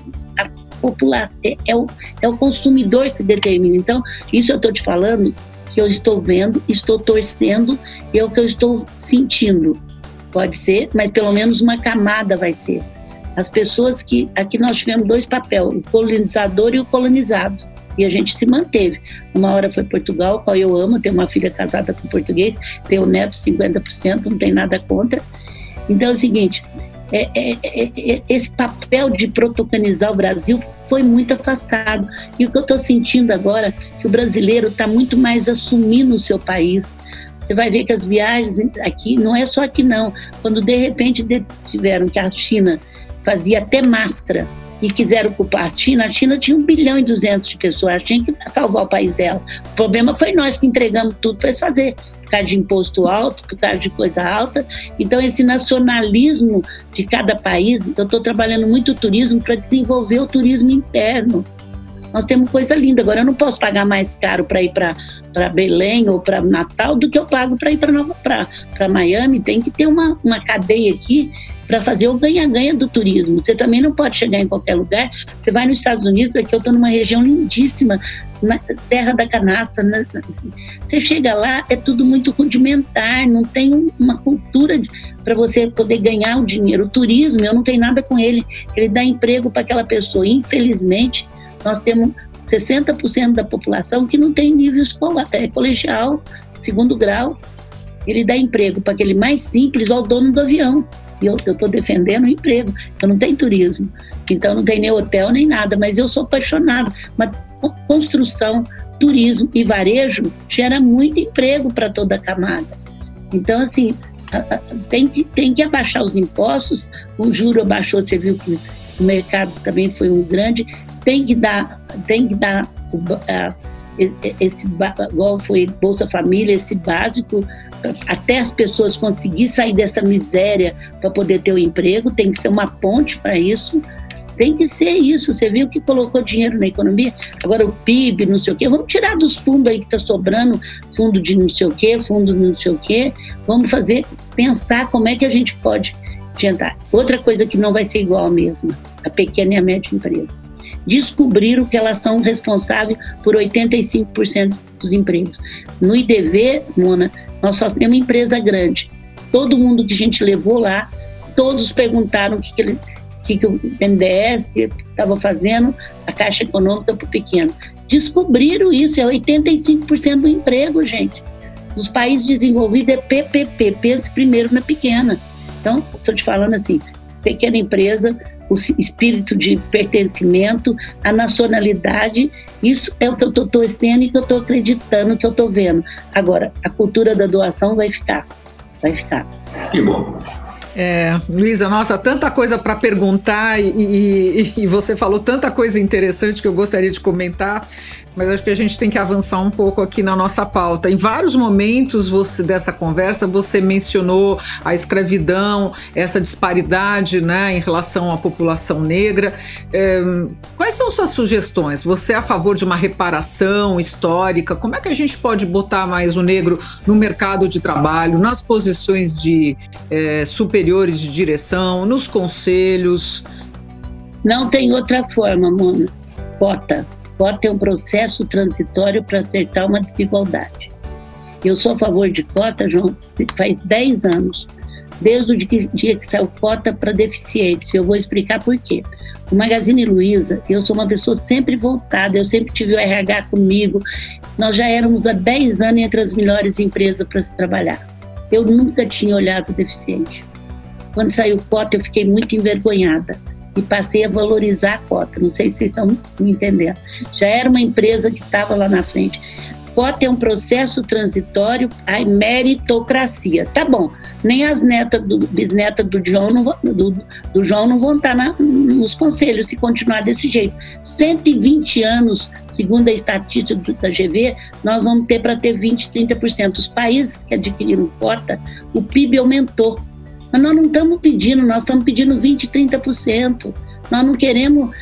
população, é, é, o, é o consumidor que determina. Então, isso eu estou te falando que eu estou vendo, estou torcendo e é o que eu estou sentindo. Pode ser, mas pelo menos uma camada vai ser. As pessoas que. Aqui nós tivemos dois papéis, o colonizador e o colonizado. E a gente se manteve. Uma hora foi Portugal, qual eu amo, tenho uma filha casada com português, tenho neto 50%, não tem nada contra. Então é o seguinte: é, é, é, é, esse papel de protocolizar o Brasil foi muito afastado. E o que eu estou sentindo agora que o brasileiro está muito mais assumindo o seu país. Você vai ver que as viagens aqui, não é só aqui não, quando de repente tiveram que a China fazia até máscara e quiseram ocupar a China, a China tinha um bilhão e duzentos de pessoas, ela tinha que salvar o país dela. O problema foi nós que entregamos tudo para eles fazer por causa de imposto alto, por causa de coisa alta. Então, esse nacionalismo de cada país, eu estou trabalhando muito o turismo para desenvolver o turismo interno. Nós temos coisa linda. Agora, eu não posso pagar mais caro para ir para Belém ou para Natal do que eu pago para ir para Miami. Tem que ter uma, uma cadeia aqui para fazer o ganha-ganha do turismo. Você também não pode chegar em qualquer lugar. Você vai nos Estados Unidos, aqui eu estou numa região lindíssima, na Serra da Canastra. Né? Você chega lá, é tudo muito rudimentar, não tem uma cultura para você poder ganhar o dinheiro. O turismo, eu não tenho nada com ele, ele dá emprego para aquela pessoa. Infelizmente, nós temos 60% da população que não tem nível escolar, é, colegial, segundo grau. Ele dá emprego para aquele mais simples ao dono do avião. Eu estou defendendo o emprego. Eu não tenho turismo. Então não tem nem hotel nem nada, mas eu sou apaixonado. Mas construção, turismo e varejo gera muito emprego para toda a camada. Então, assim, tem que, tem que abaixar os impostos, o juro abaixou, você viu que o mercado também foi um grande, tem que dar, tem que dar esse, igual foi Bolsa Família, esse básico até as pessoas conseguir sair dessa miséria para poder ter o um emprego, tem que ser uma ponte para isso. Tem que ser isso. Você viu que colocou dinheiro na economia? Agora o PIB, não sei o quê. Vamos tirar dos fundos aí que está sobrando, fundo de não sei o quê, fundo de não sei o quê. Vamos fazer, pensar como é que a gente pode adiantar. Outra coisa que não vai ser igual mesmo, a pequena e a média empresa. Descobriram que elas são responsáveis por 85% dos empregos. No IDV, Mona, nós só temos empresa grande. Todo mundo que a gente levou lá, todos perguntaram o que, que, ele, que, que o BNDES estava fazendo, a Caixa Econômica para o pequeno. Descobriram isso, é 85% do emprego, gente. Nos países desenvolvidos é PPP, pense primeiro na pequena. Então, estou te falando assim, pequena empresa, o espírito de pertencimento, a nacionalidade. Isso é o que eu estou torcendo e que eu estou acreditando que eu estou vendo. Agora, a cultura da doação vai ficar. Vai ficar. Que bom. É, Luísa, nossa, tanta coisa para perguntar e, e, e, você falou tanta coisa interessante que eu gostaria de comentar, mas acho que a gente tem que avançar um pouco aqui na nossa pauta. Em vários momentos você, dessa conversa você mencionou a escravidão, essa disparidade né, em relação à população negra. É, quais são suas sugestões? Você é a favor de uma reparação histórica? Como é que a gente pode botar mais o negro no mercado de trabalho, nas posições de é, super superiores de direção, nos conselhos? Não tem outra forma, Mona. Cota. Cota é um processo transitório para acertar uma desigualdade. Eu sou a favor de cota, João, faz 10 anos, desde o dia que saiu cota para deficientes. Eu vou explicar por quê. O Magazine Luiza, eu sou uma pessoa sempre voltada, eu sempre tive o RH comigo. Nós já éramos há 10 anos entre as melhores empresas para se trabalhar. Eu nunca tinha olhado deficiente. Quando saiu cota, eu fiquei muito envergonhada e passei a valorizar a cota. Não sei se vocês estão me entendendo. Já era uma empresa que estava lá na frente. Cota é um processo transitório à meritocracia. Tá bom, nem as netas, do, bisnetas do João não, do, do João não vão estar na, nos conselhos se continuar desse jeito. 120 anos, segundo a estatística da GV, nós vamos ter para ter 20, 30%. Os países que adquiriram cota, o PIB aumentou mas nós não estamos pedindo, nós estamos pedindo 20%, 30%. Nós não queremos,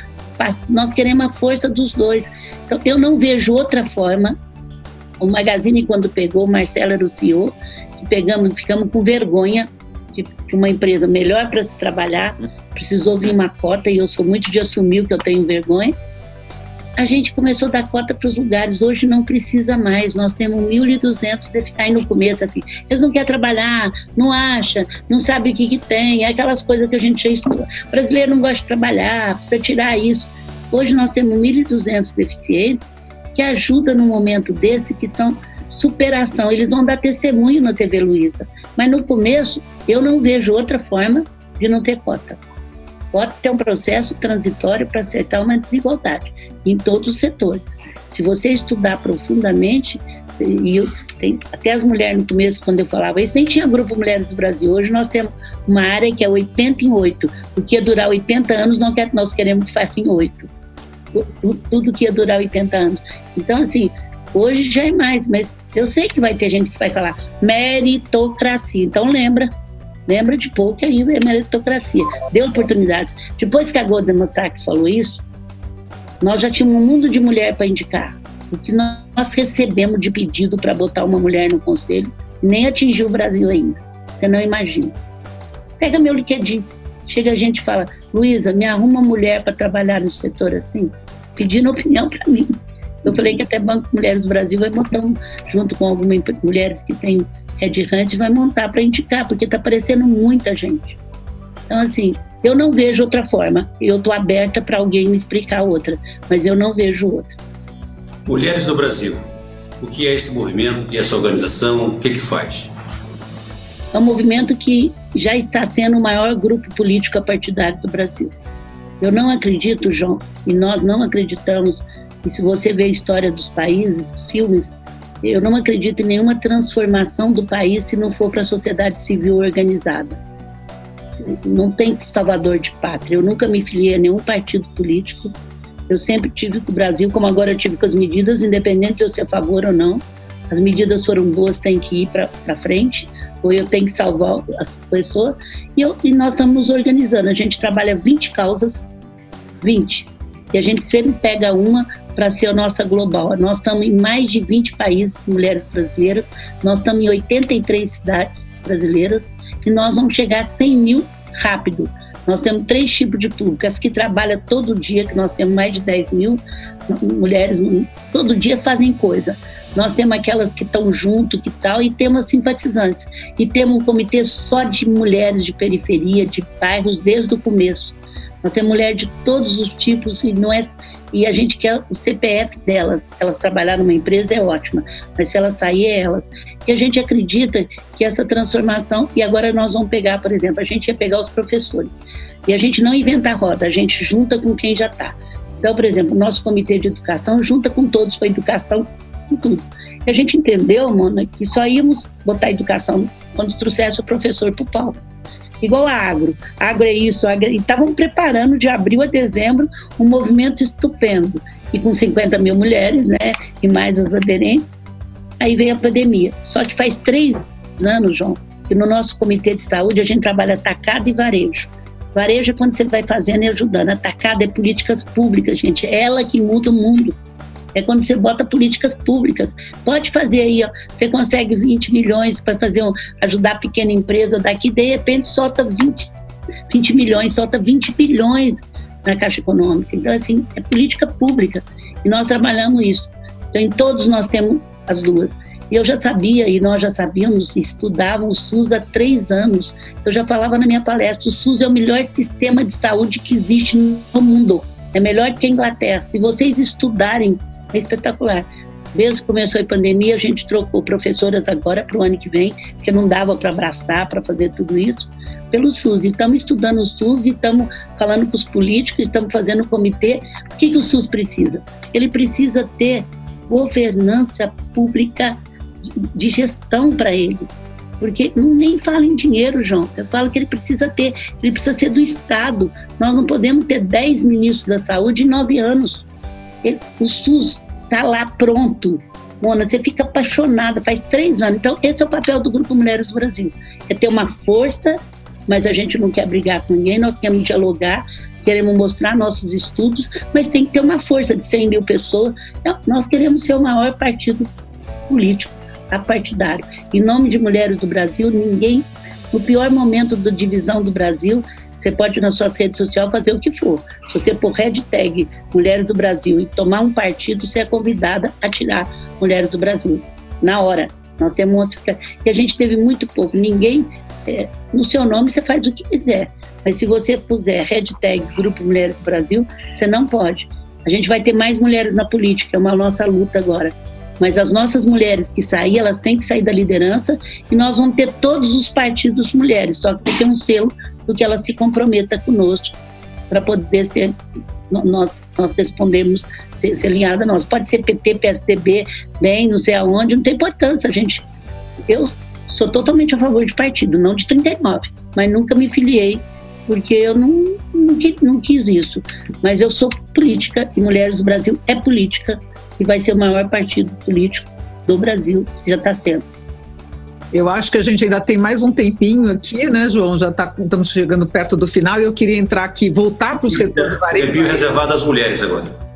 nós queremos a força dos dois. Então, eu não vejo outra forma. O Magazine, quando pegou, o Marcelo era o CEO, pegamos, ficamos com vergonha de uma empresa melhor para se trabalhar, precisou vir uma cota e eu sou muito de assumir que eu tenho vergonha. A gente começou a dar cota para os lugares, hoje não precisa mais. Nós temos 1.200 deficitários no começo, assim. Eles não querem trabalhar, não acha, não sabe o que, que tem, é aquelas coisas que a gente já estuda. O brasileiro não gosta de trabalhar, precisa tirar isso. Hoje nós temos 1.200 deficientes que ajudam no momento desse, que são superação. Eles vão dar testemunho na TV Luiza. Mas no começo, eu não vejo outra forma de não ter cota. Cota é um processo transitório para acertar uma desigualdade em todos os setores. Se você estudar profundamente, e eu, tem, até as mulheres no começo, quando eu falava isso, nem tinha grupo Mulheres do Brasil. Hoje nós temos uma área que é 80 em 8. O que ia durar 80 anos, não quer, nós queremos que faça em 8. Tudo, tudo que ia durar 80 anos. Então, assim, Hoje já é mais, mas eu sei que vai ter gente que vai falar meritocracia. Então lembra, lembra de pouco aí é meritocracia. Deu oportunidades. Depois que a Goldman Sachs falou isso, nós já tínhamos um mundo de mulher para indicar. O que nós recebemos de pedido para botar uma mulher no conselho nem atingiu o Brasil ainda. Você não imagina. Pega meu LinkedIn. Chega a gente e fala, Luísa, me arruma uma mulher para trabalhar no setor assim, pedindo opinião para mim. Eu falei que até Banco Mulheres do Brasil vai montar, um, junto com algumas mulheres que têm Red Hunt, vai montar para indicar, porque está aparecendo muita gente. Então, assim, eu não vejo outra forma. Eu estou aberta para alguém me explicar outra, mas eu não vejo outra. Mulheres do Brasil, o que é esse movimento e essa organização? O que, que faz? É um movimento que já está sendo o maior grupo político partidário do Brasil. Eu não acredito, João, e nós não acreditamos e se você vê a história dos países, filmes, eu não acredito em nenhuma transformação do país se não for para a sociedade civil organizada. Não tem salvador de pátria. Eu nunca me filiei a nenhum partido político. Eu sempre tive com o Brasil, como agora eu tive com as medidas, independente de eu ser a favor ou não. As medidas foram boas, tem que ir para frente, ou eu tenho que salvar as pessoas. E, eu, e nós estamos nos organizando. A gente trabalha 20 causas, 20. E a gente sempre pega uma para ser a nossa global. Nós estamos em mais de 20 países, mulheres brasileiras, nós estamos em 83 cidades brasileiras e nós vamos chegar a 100 mil rápido. Nós temos três tipos de público: as que trabalham todo dia, que nós temos mais de 10 mil mulheres, todo dia fazem coisa. Nós temos aquelas que estão junto, que tal, e temos simpatizantes. E temos um comitê só de mulheres de periferia, de bairros, desde o começo. Nós temos mulher de todos os tipos e não é e a gente quer o CPF delas. Ela trabalhar numa empresa é ótima, mas se ela sair é elas. E a gente acredita que essa transformação, e agora nós vamos pegar, por exemplo, a gente ia pegar os professores. E a gente não inventa a roda, a gente junta com quem já está. Então, por exemplo, o nosso comitê de educação junta com todos para educação, com tudo. E a gente entendeu, Mona, que só íamos botar educação quando trouxesse o professor para o palco igual a agro. Agro é isso, agro... e estavam preparando de abril a dezembro um movimento estupendo. E com 50 mil mulheres, né, e mais as aderentes, aí veio a pandemia. Só que faz três anos, João, que no nosso comitê de saúde a gente trabalha atacado e varejo. Varejo é quando você vai fazendo e ajudando. Atacado é políticas públicas, gente. É ela que muda o mundo é quando você bota políticas públicas. Pode fazer aí, ó, você consegue 20 milhões para fazer um, ajudar a pequena empresa daqui, de repente solta 20, 20 milhões, solta 20 bilhões na Caixa Econômica. Então, assim, é política pública. E nós trabalhamos isso. Então, em todos nós temos as duas. E eu já sabia, e nós já sabíamos, estudávamos o SUS há três anos. Eu já falava na minha palestra: o SUS é o melhor sistema de saúde que existe no mundo. É melhor que a Inglaterra. Se vocês estudarem é espetacular. Desde que começou a pandemia, a gente trocou professoras agora para o ano que vem, porque não dava para abraçar, para fazer tudo isso, pelo SUS. Estamos estudando o SUS e estamos falando com os políticos, estamos fazendo o comitê. O que, que o SUS precisa? Ele precisa ter governança pública de gestão para ele. Porque não nem fala em dinheiro, João. Eu falo que ele precisa ter, ele precisa ser do Estado. Nós não podemos ter 10 ministros da saúde em nove anos. O SUS está lá pronto. Mona, você fica apaixonada, faz três anos. Então, esse é o papel do Grupo Mulheres do Brasil. É ter uma força, mas a gente não quer brigar com ninguém, nós queremos dialogar, queremos mostrar nossos estudos, mas tem que ter uma força de 100 mil pessoas. Então, nós queremos ser o maior partido político, apartidário. Em nome de Mulheres do Brasil, ninguém no pior momento da divisão do Brasil, você pode nas suas redes sociais fazer o que for. Se você pôr hashtag Mulheres do Brasil e tomar um partido, você é convidada a tirar Mulheres do Brasil. Na hora. Nós temos uma fiscal... E a gente teve muito pouco. Ninguém. É, no seu nome você faz o que quiser. Mas se você puser hashtag Grupo Mulheres do Brasil, você não pode. A gente vai ter mais mulheres na política, é uma nossa luta agora. Mas as nossas mulheres que saírem, elas têm que sair da liderança e nós vamos ter todos os partidos mulheres, só que tem um selo do que ela se comprometa conosco para poder ser nós nós respondemos ser, ser alinhada nós. Pode ser PT PSDB bem não sei aonde não tem importância gente. Eu sou totalmente a favor de partido não de 39 mas nunca me filiei porque eu não, não, não quis isso. Mas eu sou política e Mulheres do Brasil é política e vai ser o maior partido político do Brasil já está sendo eu acho que a gente ainda tem mais um tempinho aqui, né, João? Já tá, estamos chegando perto do final e eu queria entrar aqui, voltar para o setor do varejo. Tempinho reservado às mulheres agora.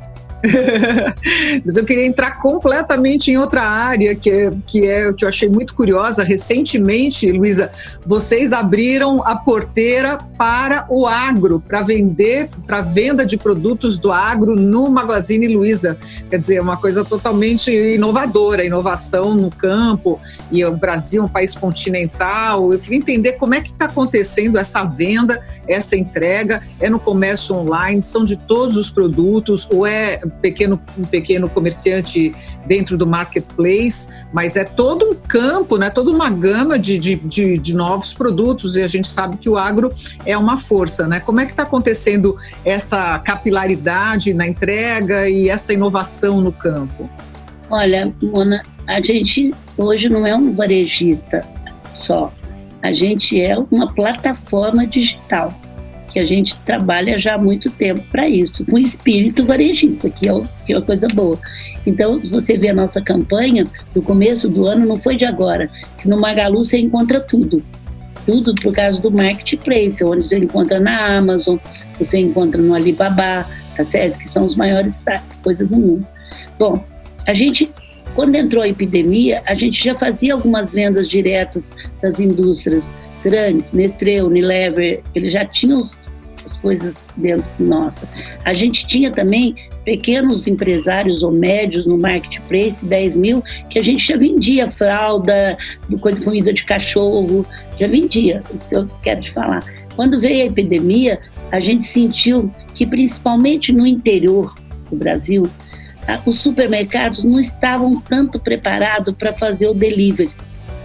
[laughs] Mas eu queria entrar completamente em outra área, que é, que é que eu achei muito curiosa. Recentemente, Luísa, vocês abriram a porteira para o agro, para vender, para venda de produtos do agro no Magazine Luiza. Quer dizer, uma coisa totalmente inovadora, inovação no campo, e o Brasil é um país continental. Eu queria entender como é que está acontecendo essa venda, essa entrega. É no comércio online, são de todos os produtos, ou é pequeno, um pequeno comerciante dentro do marketplace, mas é todo um campo, né, toda uma gama de, de, de, de novos produtos e a gente sabe que o agro é uma força. Né? Como é que está acontecendo essa capilaridade na entrega e essa inovação no campo? Olha, Mona, a gente hoje não é um varejista só, a gente é uma plataforma digital que a gente trabalha já há muito tempo para isso, com espírito varejista, que é, o, que é uma coisa boa. Então, você vê a nossa campanha do começo do ano, não foi de agora, que no Magalu você encontra tudo. Tudo por causa do marketplace, onde você encontra na Amazon, você encontra no Alibaba, tá certo? Que são os maiores coisas do mundo. Bom, a gente quando entrou a epidemia, a gente já fazia algumas vendas diretas das indústrias grandes, Nestlé, Unilever, eles já tinham coisas dentro nossa. A gente tinha também pequenos empresários ou médios no marketplace, 10 mil, que a gente já vendia fralda, coisa, comida de cachorro, já vendia, isso que eu quero te falar. Quando veio a epidemia, a gente sentiu que principalmente no interior do Brasil, os supermercados não estavam tanto preparados para fazer o delivery,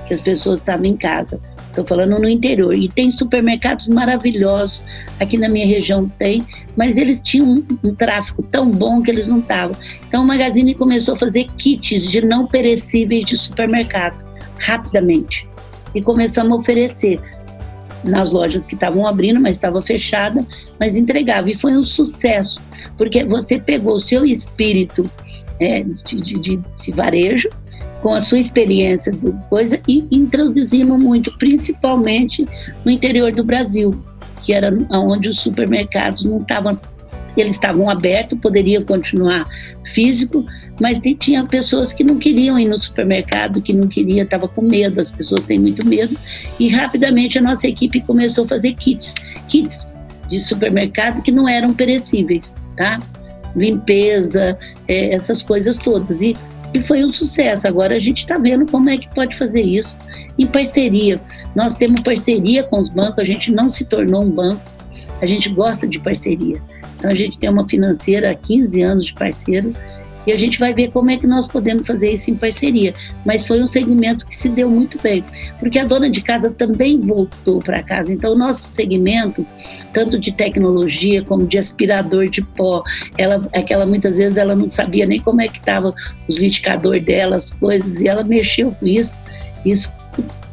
que as pessoas estavam em casa. Estou falando no interior. E tem supermercados maravilhosos. Aqui na minha região tem, mas eles tinham um, um tráfego tão bom que eles não estavam. Então o Magazine começou a fazer kits de não perecíveis de supermercado, rapidamente. E começamos a oferecer nas lojas que estavam abrindo, mas estava fechada, mas entregava. E foi um sucesso, porque você pegou o seu espírito é, de, de, de, varejo, com a sua experiência de coisa, e introduzimos muito, principalmente no interior do Brasil, que era onde os supermercados não estavam eles estavam abertos, poderiam continuar físico, mas tinha pessoas que não queriam ir no supermercado, que não queria, estava com medo, as pessoas têm muito medo, e rapidamente a nossa equipe começou a fazer kits, kits de supermercado que não eram perecíveis, tá? Limpeza, é, essas coisas todas. E, e foi um sucesso. Agora a gente está vendo como é que pode fazer isso em parceria. Nós temos parceria com os bancos, a gente não se tornou um banco, a gente gosta de parceria. Então a gente tem uma financeira há 15 anos de parceiro e a gente vai ver como é que nós podemos fazer isso em parceria. Mas foi um segmento que se deu muito bem, porque a dona de casa também voltou para casa. Então, o nosso segmento, tanto de tecnologia como de aspirador de pó, ela, aquela muitas vezes ela não sabia nem como é que estava os liquidificadores dela, as coisas, e ela mexeu com isso. Isso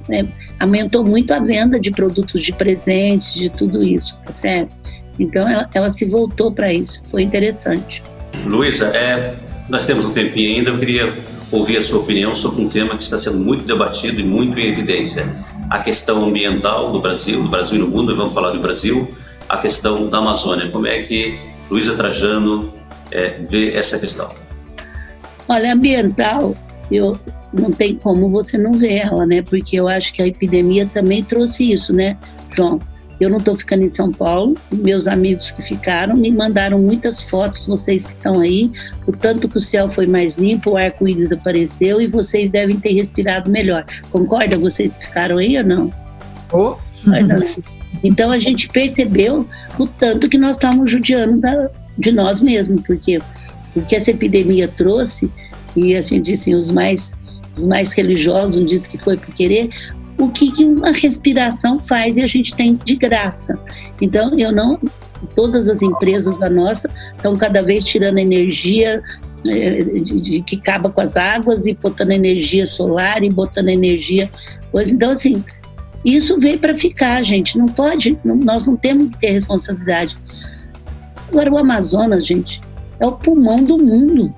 né, aumentou muito a venda de produtos de presentes, de tudo isso, tá certo? Então ela, ela se voltou para isso, foi interessante. Luísa, é, nós temos um tempinho ainda, eu queria ouvir a sua opinião sobre um tema que está sendo muito debatido e muito em evidência. A questão ambiental do Brasil, do Brasil e no mundo, vamos falar do Brasil, a questão da Amazônia. Como é que Luísa Trajano é, vê essa questão? Olha, ambiental, eu, não tem como você não ver ela, né? Porque eu acho que a epidemia também trouxe isso, né, João? Eu não estou ficando em São Paulo, meus amigos que ficaram me mandaram muitas fotos, vocês que estão aí, o tanto que o céu foi mais limpo, o arco-íris apareceu e vocês devem ter respirado melhor. Concorda vocês que ficaram aí ou não? Oh. Então a gente percebeu o tanto que nós estávamos judiando da, de nós mesmos, porque o que essa epidemia trouxe, e a gente disse assim, os mais os mais religiosos dizem que foi por querer, o que, uma respiração faz e a gente tem de graça. Então, eu não. Todas as empresas da nossa estão cada vez tirando energia é, de, de, que acaba com as águas e botando energia solar e botando energia. Então, assim, isso veio para ficar, gente. Não pode, não, nós não temos que ter responsabilidade. Agora, o Amazonas, gente, é o pulmão do mundo.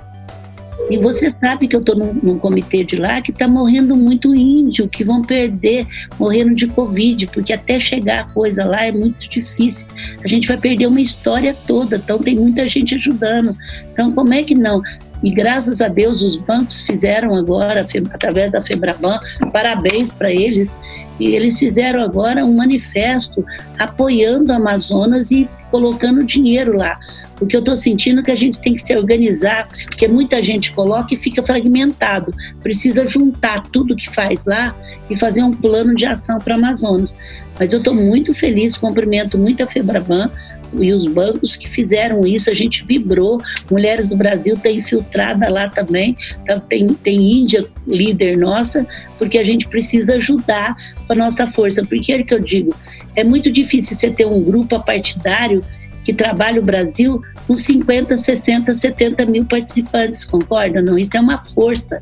E você sabe que eu estou num, num, comitê de lá que está morrendo muito índio, que vão perder, morrendo de Covid, porque até chegar a coisa lá é muito difícil. A gente vai perder uma história toda, então tem muita gente ajudando. Então, como é que não? E graças a Deus os bancos fizeram agora, através da Febraban, parabéns para eles, e eles fizeram agora um manifesto apoiando a Amazonas e colocando dinheiro lá. O que eu estou sentindo é que a gente tem que se organizar, porque muita gente coloca e fica fragmentado. Precisa juntar tudo que faz lá e fazer um plano de ação para Amazonas. Mas eu estou muito feliz, cumprimento muito a Febraban e os bancos que fizeram isso, a gente vibrou. Mulheres do Brasil tem infiltrada lá também, tá, tem, tem Índia líder nossa, porque a gente precisa ajudar com a nossa força. Porque é que eu digo, é muito difícil você ter um grupo partidário que trabalha o Brasil com 50, 60, 70 mil participantes, concorda? Não, isso é uma força,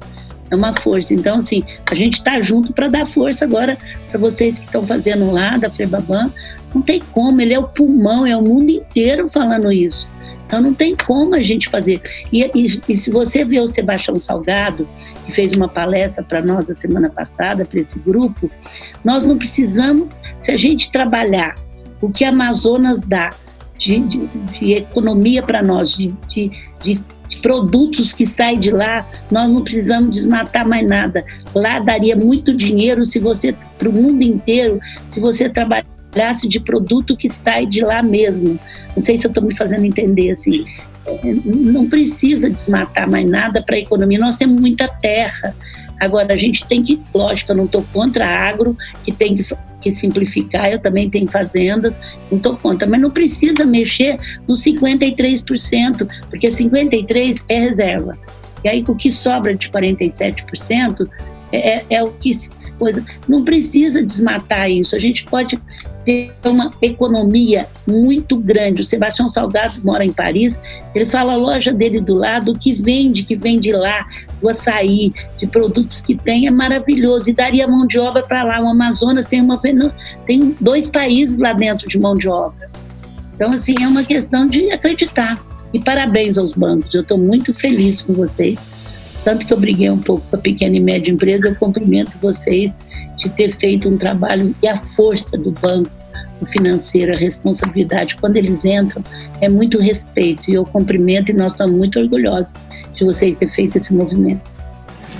é uma força. Então, assim, a gente está junto para dar força agora para vocês que estão fazendo lá da Febaban. Não tem como, ele é o pulmão, é o mundo inteiro falando isso. Então não tem como a gente fazer. E, e, e se você vê o Sebastião Salgado, que fez uma palestra para nós a semana passada, para esse grupo, nós não precisamos, se a gente trabalhar o que a Amazonas dá de, de, de economia para nós, de, de, de produtos que saem de lá, nós não precisamos desmatar mais nada. Lá daria muito dinheiro se você, para o mundo inteiro, se você trabalhasse de produto que sai de lá mesmo. Não sei se eu estou me fazendo entender assim. Não precisa desmatar mais nada para a economia. Nós temos muita terra. Agora, a gente tem que, lógico, eu não estou contra a agro, que tem que que simplificar, eu também tenho fazendas, não estou contra, mas não precisa mexer nos 53%, porque 53% é reserva. E aí, o que sobra de 47%, é, é, é o que coisa. Não precisa desmatar isso. A gente pode ter uma economia muito grande. O Sebastião Salgado mora em Paris. Ele fala a loja dele do lado, o que vende, que vende lá, do açaí, de produtos que tem, é maravilhoso. E daria mão de obra para lá. O Amazonas tem, uma, tem dois países lá dentro de mão de obra. Então, assim, é uma questão de acreditar. E parabéns aos bancos. Eu estou muito feliz com vocês tanto que eu briguei um pouco com a pequena e média empresa, eu cumprimento vocês de ter feito um trabalho e a força do banco financeiro, a responsabilidade, quando eles entram, é muito respeito. E eu cumprimento e nós estamos muito orgulhosos de vocês ter feito esse movimento.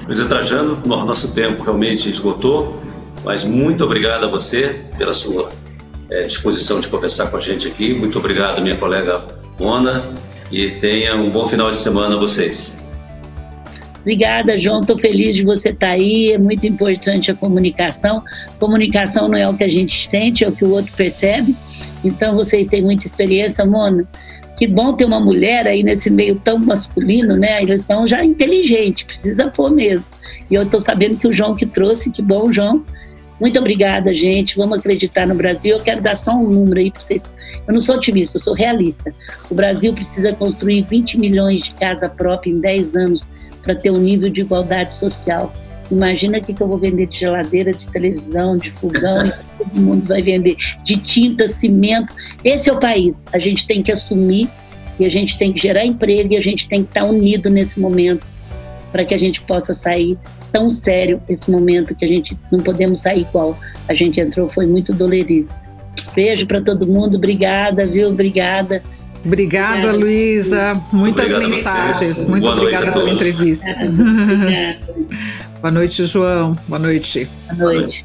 Presidente Trajano, nosso tempo realmente esgotou, mas muito obrigado a você pela sua é, disposição de conversar com a gente aqui. Muito obrigado, minha colega Mona, e tenha um bom final de semana a vocês. Obrigada, João. Estou feliz de você estar tá aí. É muito importante a comunicação. Comunicação não é o que a gente sente, é o que o outro percebe. Então, vocês têm muita experiência, Mona. Que bom ter uma mulher aí nesse meio tão masculino, né? Eles estão já inteligentes, precisa pôr mesmo. E eu estou sabendo que o João que trouxe, que bom, João. Muito obrigada, gente. Vamos acreditar no Brasil. Eu quero dar só um número aí para vocês. Eu não sou otimista, eu sou realista. O Brasil precisa construir 20 milhões de casa própria em 10 anos para ter um nível de igualdade social. Imagina o que, que eu vou vender de geladeira, de televisão, de fogão, e todo mundo vai vender de tinta, cimento. Esse é o país. A gente tem que assumir e a gente tem que gerar emprego e a gente tem que estar unido nesse momento para que a gente possa sair tão sério esse momento que a gente não podemos sair igual a gente entrou, foi muito dolorido. Beijo para todo mundo, obrigada, viu? Obrigada. Obrigada, obrigada. Luísa. Muitas Obrigado mensagens. Muito Boa obrigada pela entrevista. Obrigada. [laughs] Boa noite, João. Boa noite. Boa noite.